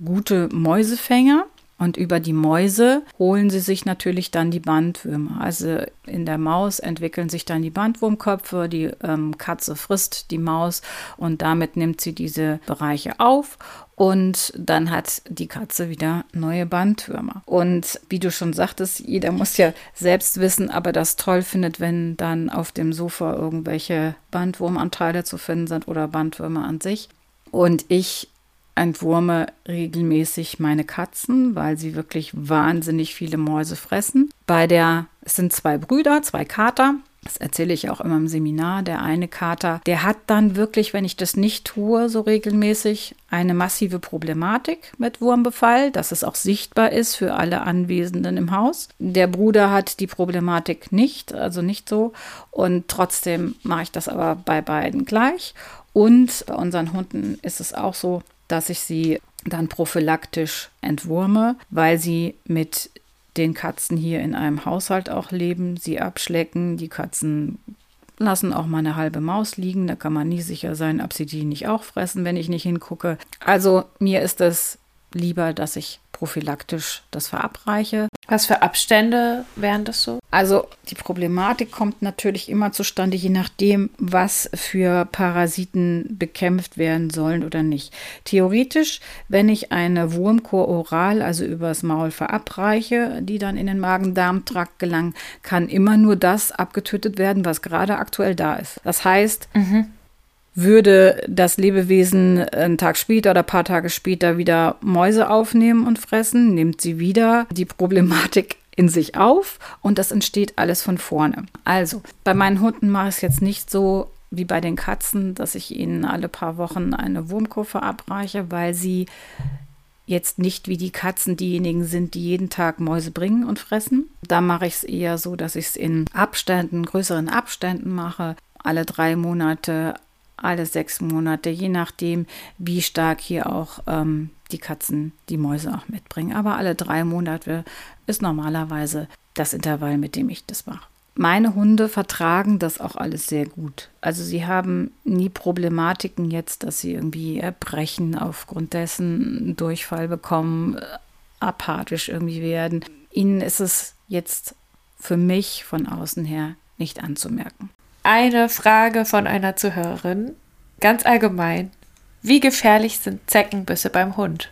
gute Mäusefänger. Und über die Mäuse holen sie sich natürlich dann die Bandwürmer. Also in der Maus entwickeln sich dann die Bandwurmköpfe, die ähm, Katze frisst die Maus und damit nimmt sie diese Bereiche auf und dann hat die Katze wieder neue Bandwürmer. Und wie du schon sagtest, jeder muss ja selbst wissen, aber das toll findet, wenn dann auf dem Sofa irgendwelche Bandwurmanteile zu finden sind oder Bandwürmer an sich. Und ich entwurme regelmäßig meine Katzen, weil sie wirklich wahnsinnig viele Mäuse fressen. Bei der, es sind zwei Brüder, zwei Kater. Das erzähle ich auch immer im Seminar. Der eine Kater, der hat dann wirklich, wenn ich das nicht tue, so regelmäßig, eine massive Problematik mit Wurmbefall, dass es auch sichtbar ist für alle Anwesenden im Haus. Der Bruder hat die Problematik nicht, also nicht so. Und trotzdem mache ich das aber bei beiden gleich. Und bei unseren Hunden ist es auch so, dass ich sie dann prophylaktisch entwurme, weil sie mit den Katzen hier in einem Haushalt auch leben, sie abschlecken. Die Katzen lassen auch mal eine halbe Maus liegen. Da kann man nie sicher sein, ob sie die nicht auch fressen, wenn ich nicht hingucke. Also mir ist es lieber, dass ich prophylaktisch das verabreiche. Was für Abstände wären das so? Also die Problematik kommt natürlich immer zustande, je nachdem, was für Parasiten bekämpft werden sollen oder nicht. Theoretisch, wenn ich eine Wurmkur oral, also übers Maul verabreiche, die dann in den Magen-Darm-Trakt gelangt, kann immer nur das abgetötet werden, was gerade aktuell da ist. Das heißt, mhm würde das Lebewesen einen Tag später oder ein paar Tage später wieder Mäuse aufnehmen und fressen, nimmt sie wieder die Problematik in sich auf und das entsteht alles von vorne. Also, bei meinen Hunden mache ich es jetzt nicht so wie bei den Katzen, dass ich ihnen alle paar Wochen eine Wurmkur verabreiche, weil sie jetzt nicht wie die Katzen diejenigen sind, die jeden Tag Mäuse bringen und fressen. Da mache ich es eher so, dass ich es in Abständen, größeren Abständen mache. Alle drei Monate alle sechs Monate, je nachdem, wie stark hier auch ähm, die Katzen die Mäuse auch mitbringen. Aber alle drei Monate ist normalerweise das Intervall, mit dem ich das mache. Meine Hunde vertragen das auch alles sehr gut. Also sie haben nie Problematiken jetzt, dass sie irgendwie erbrechen, aufgrund dessen einen Durchfall bekommen, äh, apathisch irgendwie werden. Ihnen ist es jetzt für mich von außen her nicht anzumerken eine Frage von einer Zuhörerin. Ganz allgemein. Wie gefährlich sind Zeckenbisse beim Hund?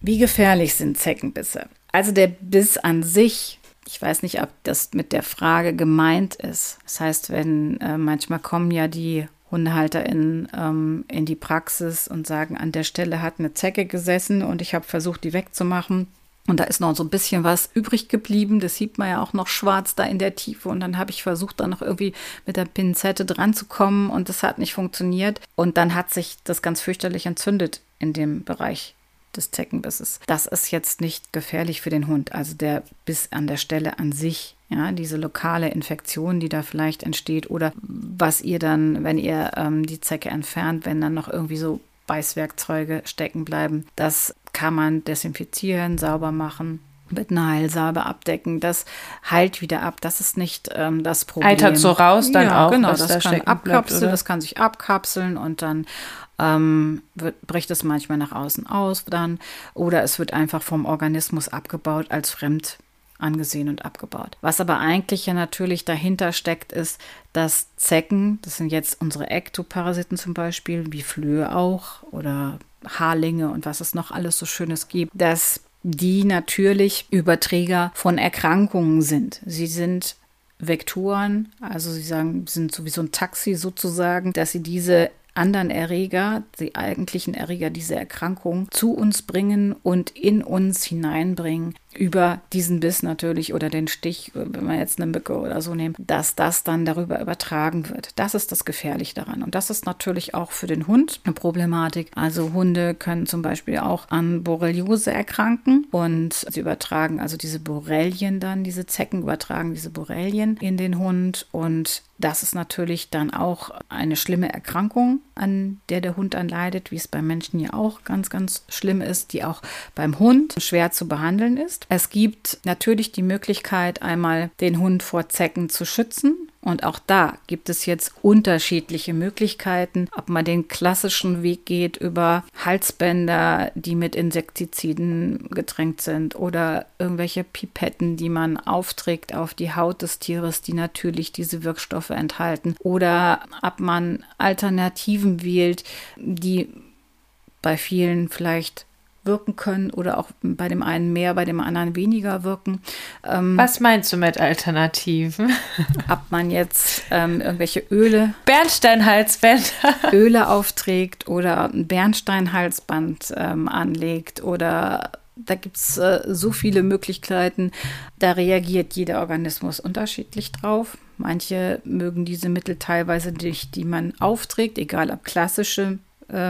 Wie gefährlich sind Zeckenbisse? Also der Biss an sich, ich weiß nicht, ob das mit der Frage gemeint ist. Das heißt, wenn äh, manchmal kommen ja die HundehalterInnen ähm, in die Praxis und sagen, an der Stelle hat eine Zecke gesessen und ich habe versucht, die wegzumachen. Und da ist noch so ein bisschen was übrig geblieben. Das sieht man ja auch noch schwarz da in der Tiefe. Und dann habe ich versucht, da noch irgendwie mit der Pinzette dran zu kommen. Und das hat nicht funktioniert. Und dann hat sich das ganz fürchterlich entzündet in dem Bereich des Zeckenbisses. Das ist jetzt nicht gefährlich für den Hund. Also der Biss an der Stelle an sich, ja, diese lokale Infektion, die da vielleicht entsteht oder was ihr dann, wenn ihr ähm, die Zecke entfernt, wenn dann noch irgendwie so Beißwerkzeuge stecken bleiben. Das kann man desinfizieren, sauber machen mit einer Heilsalbe abdecken. Das heilt wieder ab. Das ist nicht ähm, das Problem. Eitert so raus dann ja, auch. Genau, das da kann abkapseln, bleibt, das kann sich abkapseln und dann ähm, wird, bricht es manchmal nach außen aus dann. Oder es wird einfach vom Organismus abgebaut als fremd angesehen und abgebaut. Was aber eigentlich ja natürlich dahinter steckt, ist, dass Zecken, das sind jetzt unsere Ektoparasiten zum Beispiel, wie Flöhe auch oder Haarlinge und was es noch alles so Schönes gibt, dass die natürlich Überträger von Erkrankungen sind. Sie sind Vektoren, also sie sagen, sind sowieso ein Taxi sozusagen, dass sie diese anderen Erreger, die eigentlichen Erreger dieser Erkrankung, zu uns bringen und in uns hineinbringen, über diesen Biss natürlich oder den Stich, wenn wir jetzt eine Mücke oder so nehmen, dass das dann darüber übertragen wird. Das ist das Gefährliche daran. Und das ist natürlich auch für den Hund eine Problematik. Also Hunde können zum Beispiel auch an Borreliose erkranken und sie übertragen also diese Borrelien dann, diese Zecken übertragen diese Borrelien in den Hund und das ist natürlich dann auch eine schlimme Erkrankung, an der der Hund dann leidet, wie es beim Menschen ja auch ganz, ganz schlimm ist, die auch beim Hund schwer zu behandeln ist. Es gibt natürlich die Möglichkeit, einmal den Hund vor Zecken zu schützen. Und auch da gibt es jetzt unterschiedliche Möglichkeiten, ob man den klassischen Weg geht über Halsbänder, die mit Insektiziden getränkt sind oder irgendwelche Pipetten, die man aufträgt auf die Haut des Tieres, die natürlich diese Wirkstoffe enthalten oder ob man Alternativen wählt, die bei vielen vielleicht wirken können oder auch bei dem einen mehr, bei dem anderen weniger wirken. Ähm, Was meinst du mit Alternativen? ob man jetzt ähm, irgendwelche Öle. Bernsteinhalsbänder. Öle aufträgt oder ein Bernsteinhalsband ähm, anlegt oder da gibt es äh, so viele Möglichkeiten. Da reagiert jeder Organismus unterschiedlich drauf. Manche mögen diese Mittel teilweise nicht, die man aufträgt, egal ob klassische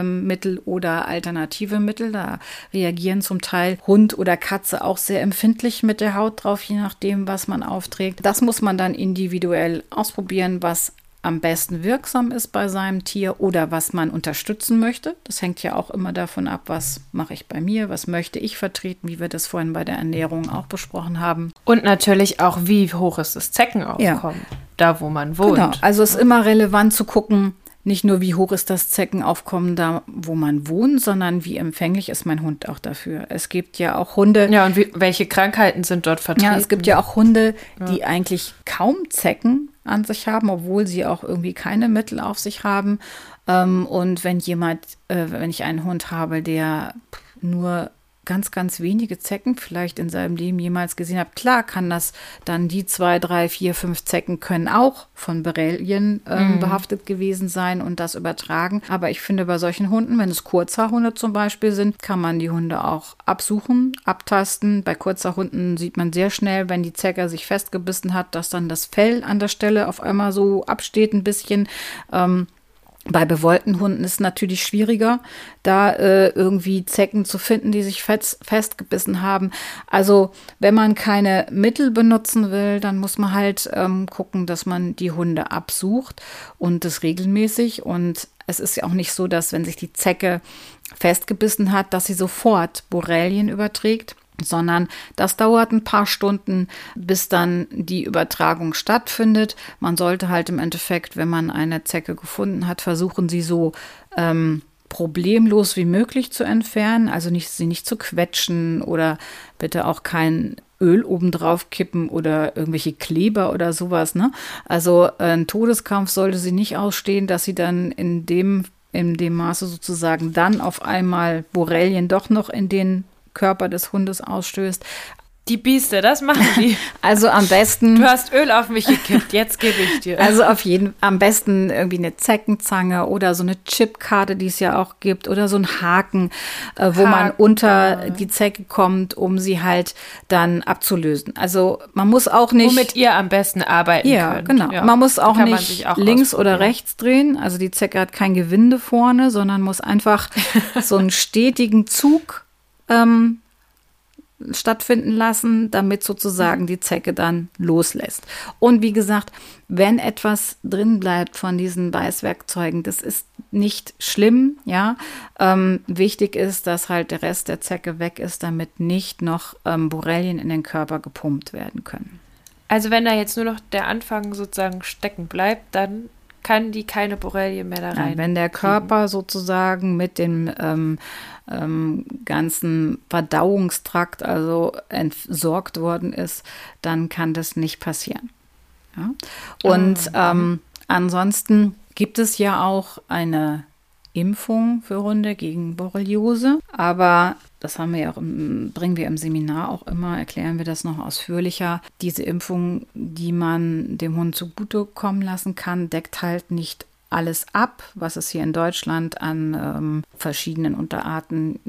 Mittel oder alternative Mittel. Da reagieren zum Teil Hund oder Katze auch sehr empfindlich mit der Haut drauf, je nachdem, was man aufträgt. Das muss man dann individuell ausprobieren, was am besten wirksam ist bei seinem Tier oder was man unterstützen möchte. Das hängt ja auch immer davon ab, was mache ich bei mir, was möchte ich vertreten, wie wir das vorhin bei der Ernährung auch besprochen haben. Und natürlich auch, wie hoch ist das Zeckenaufkommen, ja. da wo man wohnt. Genau, also es ist immer relevant zu gucken, nicht nur, wie hoch ist das Zeckenaufkommen da, wo man wohnt, sondern wie empfänglich ist mein Hund auch dafür. Es gibt ja auch Hunde. Ja, und wie, welche Krankheiten sind dort vertreten? Ja, es gibt ja auch Hunde, die ja. eigentlich kaum Zecken an sich haben, obwohl sie auch irgendwie keine Mittel auf sich haben. Ähm, und wenn jemand, äh, wenn ich einen Hund habe, der nur ganz, ganz wenige Zecken vielleicht in seinem Leben jemals gesehen habe. Klar kann das dann die zwei, drei, vier, fünf Zecken können auch von Borrelien ähm, mhm. behaftet gewesen sein und das übertragen. Aber ich finde, bei solchen Hunden, wenn es Kurzhaarhunde zum Beispiel sind, kann man die Hunde auch absuchen, abtasten. Bei Kurzhaarhunden sieht man sehr schnell, wenn die Zecke sich festgebissen hat, dass dann das Fell an der Stelle auf einmal so absteht ein bisschen. Ähm, bei bewollten Hunden ist es natürlich schwieriger, da äh, irgendwie Zecken zu finden, die sich fest, festgebissen haben. Also wenn man keine Mittel benutzen will, dann muss man halt ähm, gucken, dass man die Hunde absucht und das regelmäßig. Und es ist ja auch nicht so, dass wenn sich die Zecke festgebissen hat, dass sie sofort Borrelien überträgt sondern das dauert ein paar Stunden, bis dann die Übertragung stattfindet. Man sollte halt im Endeffekt, wenn man eine Zecke gefunden hat, versuchen, sie so ähm, problemlos wie möglich zu entfernen, also nicht, sie nicht zu quetschen oder bitte auch kein Öl obendrauf kippen oder irgendwelche Kleber oder sowas. Ne? Also ein Todeskampf sollte sie nicht ausstehen, dass sie dann in dem in dem Maße sozusagen dann auf einmal Borrelien doch noch in den Körper des Hundes ausstößt. Die Bieste, das machen die. Also am besten. Du hast Öl auf mich gekippt, jetzt gebe ich dir. Also auf jeden am besten irgendwie eine Zeckenzange oder so eine Chipkarte, die es ja auch gibt, oder so ein Haken, äh, wo Haken. man unter die Zecke kommt, um sie halt dann abzulösen. Also man muss auch nicht. Womit ihr am besten arbeiten ja, könnt. Genau. Ja, man muss auch nicht auch links oder rechts drehen. Also die Zecke hat kein Gewinde vorne, sondern muss einfach so einen stetigen Zug ähm, stattfinden lassen, damit sozusagen die Zecke dann loslässt. Und wie gesagt, wenn etwas drin bleibt von diesen Beißwerkzeugen, das ist nicht schlimm, ja. Ähm, wichtig ist, dass halt der Rest der Zecke weg ist, damit nicht noch ähm, Borrelien in den Körper gepumpt werden können. Also wenn da jetzt nur noch der Anfang sozusagen stecken bleibt, dann kann die keine Borrelie mehr da rein. Nein, wenn der Körper sozusagen mit dem ähm, ähm, ganzen Verdauungstrakt also entsorgt worden ist, dann kann das nicht passieren. Ja? Und oh. ähm, ansonsten gibt es ja auch eine Impfung für Hunde gegen Borreliose. Aber das haben wir ja auch im, bringen wir im Seminar auch immer, erklären wir das noch ausführlicher. Diese Impfung, die man dem Hund zugutekommen lassen kann, deckt halt nicht alles ab, was es hier in Deutschland an ähm, verschiedenen Unterarten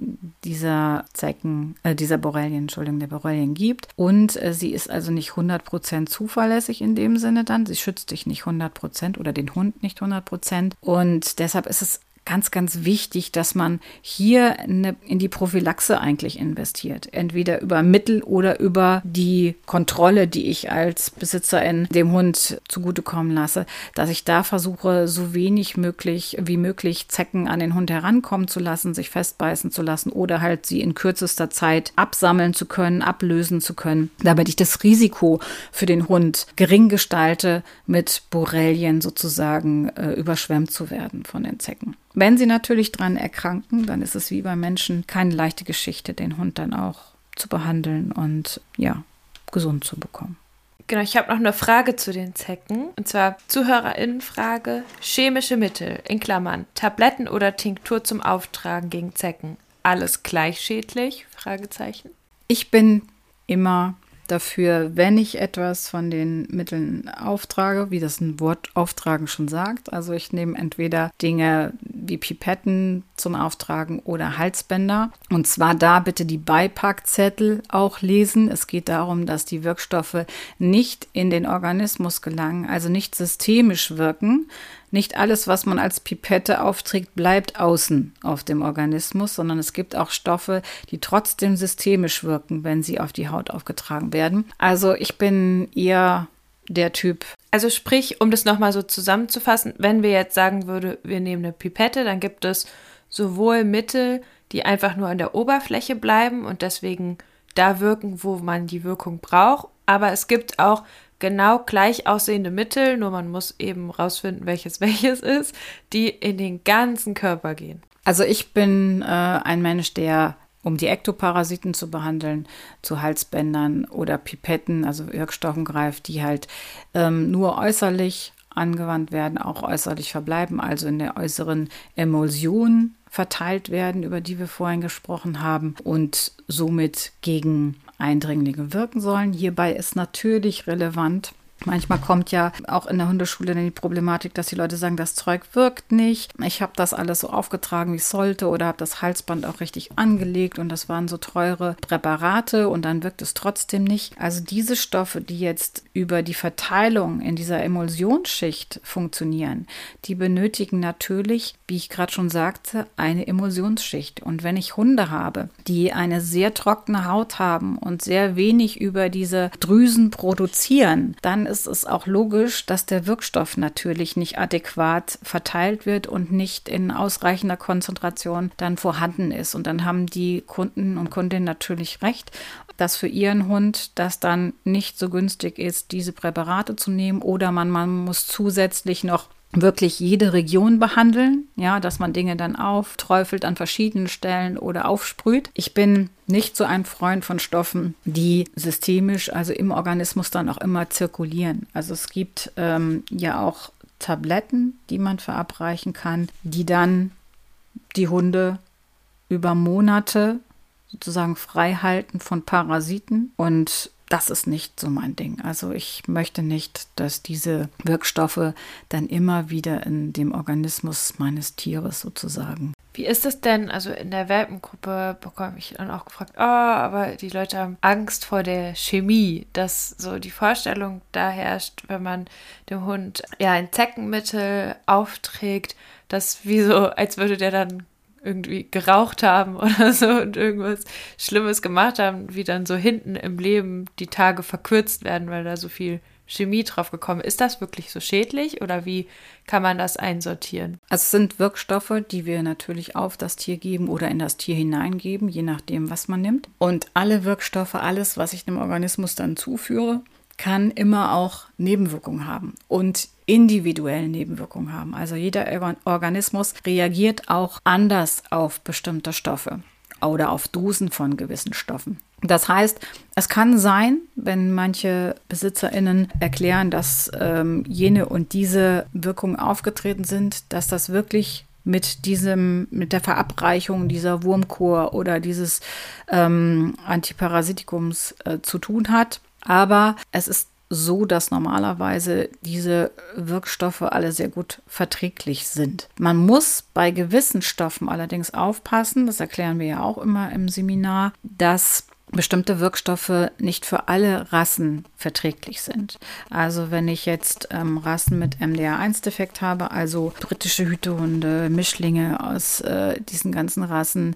dieser Zecken, äh, dieser Borrelien, Entschuldigung, der Borrelien gibt. Und äh, sie ist also nicht 100% zuverlässig in dem Sinne dann. Sie schützt dich nicht 100% oder den Hund nicht 100%. Und deshalb ist es ganz, ganz wichtig, dass man hier in die Prophylaxe eigentlich investiert. Entweder über Mittel oder über die Kontrolle, die ich als Besitzerin dem Hund zugutekommen lasse, dass ich da versuche, so wenig möglich wie möglich Zecken an den Hund herankommen zu lassen, sich festbeißen zu lassen oder halt sie in kürzester Zeit absammeln zu können, ablösen zu können, damit ich das Risiko für den Hund gering gestalte, mit Borrelien sozusagen äh, überschwemmt zu werden von den Zecken. Wenn sie natürlich dran erkranken, dann ist es wie bei Menschen keine leichte Geschichte, den Hund dann auch zu behandeln und ja, gesund zu bekommen. Genau, ich habe noch eine Frage zu den Zecken. Und zwar Zuhörerinnenfrage. Chemische Mittel, in Klammern, Tabletten oder Tinktur zum Auftragen gegen Zecken. Alles gleich schädlich? Fragezeichen. Ich bin immer dafür, wenn ich etwas von den Mitteln auftrage, wie das ein Wort auftragen schon sagt. Also ich nehme entweder Dinge wie Pipetten zum Auftragen oder Halsbänder. Und zwar da bitte die Beipackzettel auch lesen. Es geht darum, dass die Wirkstoffe nicht in den Organismus gelangen, also nicht systemisch wirken, nicht alles, was man als Pipette aufträgt, bleibt außen auf dem Organismus, sondern es gibt auch Stoffe, die trotzdem systemisch wirken, wenn sie auf die Haut aufgetragen werden. Also ich bin eher der Typ. Also sprich, um das nochmal so zusammenzufassen, wenn wir jetzt sagen würde, wir nehmen eine Pipette, dann gibt es sowohl Mittel, die einfach nur an der Oberfläche bleiben und deswegen da wirken, wo man die Wirkung braucht, aber es gibt auch genau gleich aussehende Mittel, nur man muss eben rausfinden, welches welches ist, die in den ganzen Körper gehen. Also ich bin äh, ein Mensch, der um die Ektoparasiten zu behandeln, zu Halsbändern oder Pipetten, also Wirkstoffen greift, die halt ähm, nur äußerlich angewandt werden, auch äußerlich verbleiben, also in der äußeren Emulsion verteilt werden, über die wir vorhin gesprochen haben und somit gegen Eindringlinge wirken sollen. Hierbei ist natürlich relevant, Manchmal kommt ja auch in der Hundeschule die Problematik, dass die Leute sagen, das Zeug wirkt nicht. Ich habe das alles so aufgetragen, wie es sollte, oder habe das Halsband auch richtig angelegt und das waren so teure Präparate und dann wirkt es trotzdem nicht. Also diese Stoffe, die jetzt über die Verteilung in dieser Emulsionsschicht funktionieren, die benötigen natürlich, wie ich gerade schon sagte, eine Emulsionsschicht. Und wenn ich Hunde habe, die eine sehr trockene Haut haben und sehr wenig über diese Drüsen produzieren, dann ist es auch logisch, dass der Wirkstoff natürlich nicht adäquat verteilt wird und nicht in ausreichender Konzentration dann vorhanden ist. Und dann haben die Kunden und Kundinnen natürlich recht, dass für ihren Hund das dann nicht so günstig ist, diese Präparate zu nehmen oder man, man muss zusätzlich noch wirklich jede Region behandeln, ja, dass man Dinge dann aufträufelt an verschiedenen Stellen oder aufsprüht. Ich bin nicht so ein Freund von Stoffen, die systemisch, also im Organismus dann auch immer zirkulieren. Also es gibt ähm, ja auch Tabletten, die man verabreichen kann, die dann die Hunde über Monate sozusagen frei halten von Parasiten und das ist nicht so mein Ding. Also ich möchte nicht, dass diese Wirkstoffe dann immer wieder in dem Organismus meines Tieres sozusagen. Wie ist es denn? Also in der Welpengruppe bekomme ich dann auch gefragt, oh, aber die Leute haben Angst vor der Chemie, dass so die Vorstellung da herrscht, wenn man dem Hund ja ein Zeckenmittel aufträgt, dass wie so, als würde der dann irgendwie geraucht haben oder so und irgendwas Schlimmes gemacht haben, wie dann so hinten im Leben die Tage verkürzt werden, weil da so viel Chemie drauf gekommen ist. das wirklich so schädlich oder wie kann man das einsortieren? Also es sind Wirkstoffe, die wir natürlich auf das Tier geben oder in das Tier hineingeben, je nachdem, was man nimmt. Und alle Wirkstoffe, alles, was ich dem Organismus dann zuführe, kann immer auch Nebenwirkungen haben und individuelle Nebenwirkungen haben. Also jeder Organismus reagiert auch anders auf bestimmte Stoffe oder auf Dosen von gewissen Stoffen. Das heißt, es kann sein, wenn manche BesitzerInnen erklären, dass ähm, jene und diese Wirkungen aufgetreten sind, dass das wirklich mit diesem, mit der Verabreichung dieser Wurmkur oder dieses ähm, Antiparasitikums äh, zu tun hat. Aber es ist so, dass normalerweise diese Wirkstoffe alle sehr gut verträglich sind. Man muss bei gewissen Stoffen allerdings aufpassen, das erklären wir ja auch immer im Seminar, dass bestimmte Wirkstoffe nicht für alle Rassen verträglich sind. Also wenn ich jetzt ähm, Rassen mit MDR1-Defekt habe, also britische Hütehunde, Mischlinge aus äh, diesen ganzen Rassen,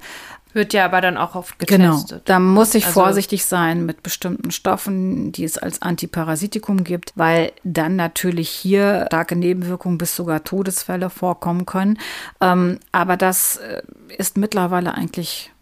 wird ja aber dann auch oft getestet. Genau, da muss ich also, vorsichtig sein mit bestimmten Stoffen, die es als Antiparasitikum gibt, weil dann natürlich hier starke Nebenwirkungen bis sogar Todesfälle vorkommen können. Ähm, aber das äh, ist mittlerweile eigentlich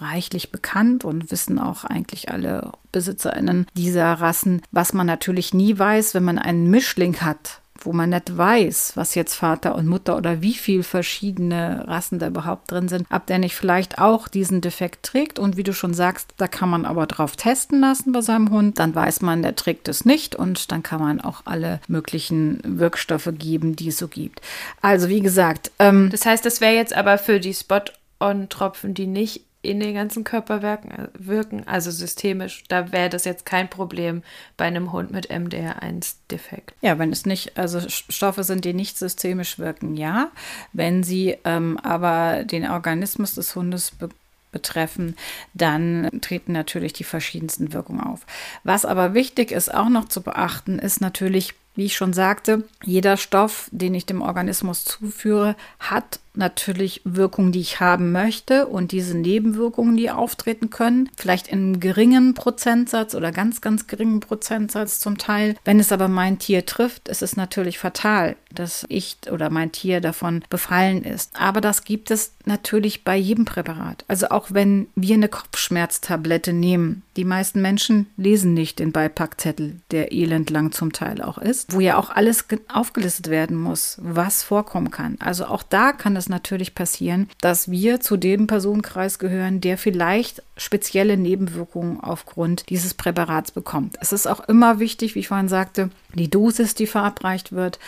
reichlich bekannt und wissen auch eigentlich alle BesitzerInnen dieser Rassen. Was man natürlich nie weiß, wenn man einen Mischling hat, wo man nicht weiß, was jetzt Vater und Mutter oder wie viel verschiedene Rassen da überhaupt drin sind, ob der nicht vielleicht auch diesen Defekt trägt. Und wie du schon sagst, da kann man aber drauf testen lassen bei seinem Hund. Dann weiß man, der trägt es nicht und dann kann man auch alle möglichen Wirkstoffe geben, die es so gibt. Also wie gesagt. Ähm, das heißt, das wäre jetzt aber für die Spot-on-Tropfen, die nicht in den ganzen Körper wirken, wirken also systemisch. Da wäre das jetzt kein Problem bei einem Hund mit MDR1-Defekt. Ja, wenn es nicht, also Stoffe sind, die nicht systemisch wirken, ja. Wenn sie ähm, aber den Organismus des Hundes be betreffen, dann treten natürlich die verschiedensten Wirkungen auf. Was aber wichtig ist auch noch zu beachten, ist natürlich, wie ich schon sagte, jeder Stoff, den ich dem Organismus zuführe, hat natürlich Wirkungen, die ich haben möchte und diese Nebenwirkungen, die auftreten können, vielleicht in geringen Prozentsatz oder ganz, ganz geringen Prozentsatz zum Teil. Wenn es aber mein Tier trifft, ist es natürlich fatal, dass ich oder mein Tier davon befallen ist. Aber das gibt es natürlich bei jedem Präparat. Also auch wenn wir eine Kopfschmerztablette nehmen, die meisten Menschen lesen nicht den Beipackzettel, der elendlang zum Teil auch ist, wo ja auch alles aufgelistet werden muss, was vorkommen kann. Also auch da kann es es natürlich passieren, dass wir zu dem Personenkreis gehören, der vielleicht spezielle Nebenwirkungen aufgrund dieses Präparats bekommt. Es ist auch immer wichtig, wie ich vorhin sagte, die Dosis, die verabreicht wird,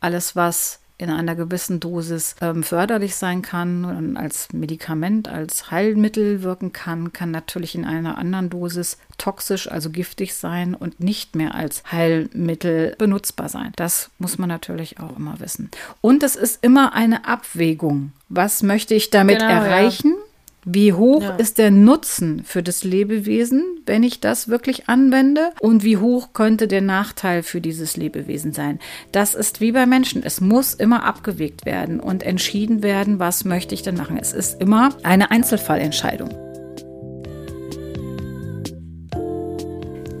alles, was in einer gewissen Dosis ähm, förderlich sein kann und als Medikament, als Heilmittel wirken kann, kann natürlich in einer anderen Dosis toxisch, also giftig sein und nicht mehr als Heilmittel benutzbar sein. Das muss man natürlich auch immer wissen. Und es ist immer eine Abwägung. Was möchte ich damit genau, erreichen? Ja. Wie hoch ja. ist der Nutzen für das Lebewesen, wenn ich das wirklich anwende? Und wie hoch könnte der Nachteil für dieses Lebewesen sein? Das ist wie bei Menschen. Es muss immer abgewegt werden und entschieden werden, was möchte ich denn machen. Es ist immer eine Einzelfallentscheidung.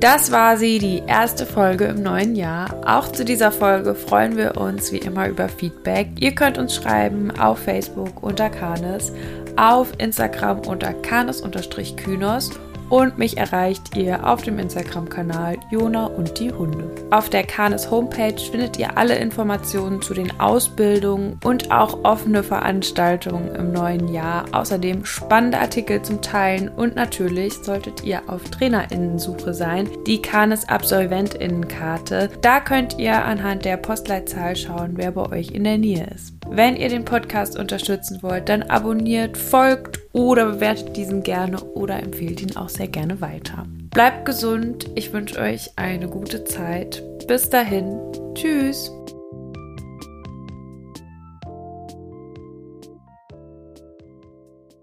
Das war sie, die erste Folge im neuen Jahr. Auch zu dieser Folge freuen wir uns wie immer über Feedback. Ihr könnt uns schreiben auf Facebook unter Kanes, auf Instagram unter kanes-kynos und mich erreicht ihr auf dem Instagram-Kanal Jona und die Hunde. Auf der Kanes Homepage findet ihr alle Informationen zu den Ausbildungen und auch offene Veranstaltungen im neuen Jahr. Außerdem spannende Artikel zum Teilen und natürlich solltet ihr auf Trainerinnensuche sein, die Kanes Absolventinnenkarte. Da könnt ihr anhand der Postleitzahl schauen, wer bei euch in der Nähe ist. Wenn ihr den Podcast unterstützen wollt, dann abonniert, folgt oder bewertet diesen gerne oder empfehlt ihn auch sehr gerne weiter. Bleibt gesund, ich wünsche euch eine gute Zeit. Bis dahin, tschüss.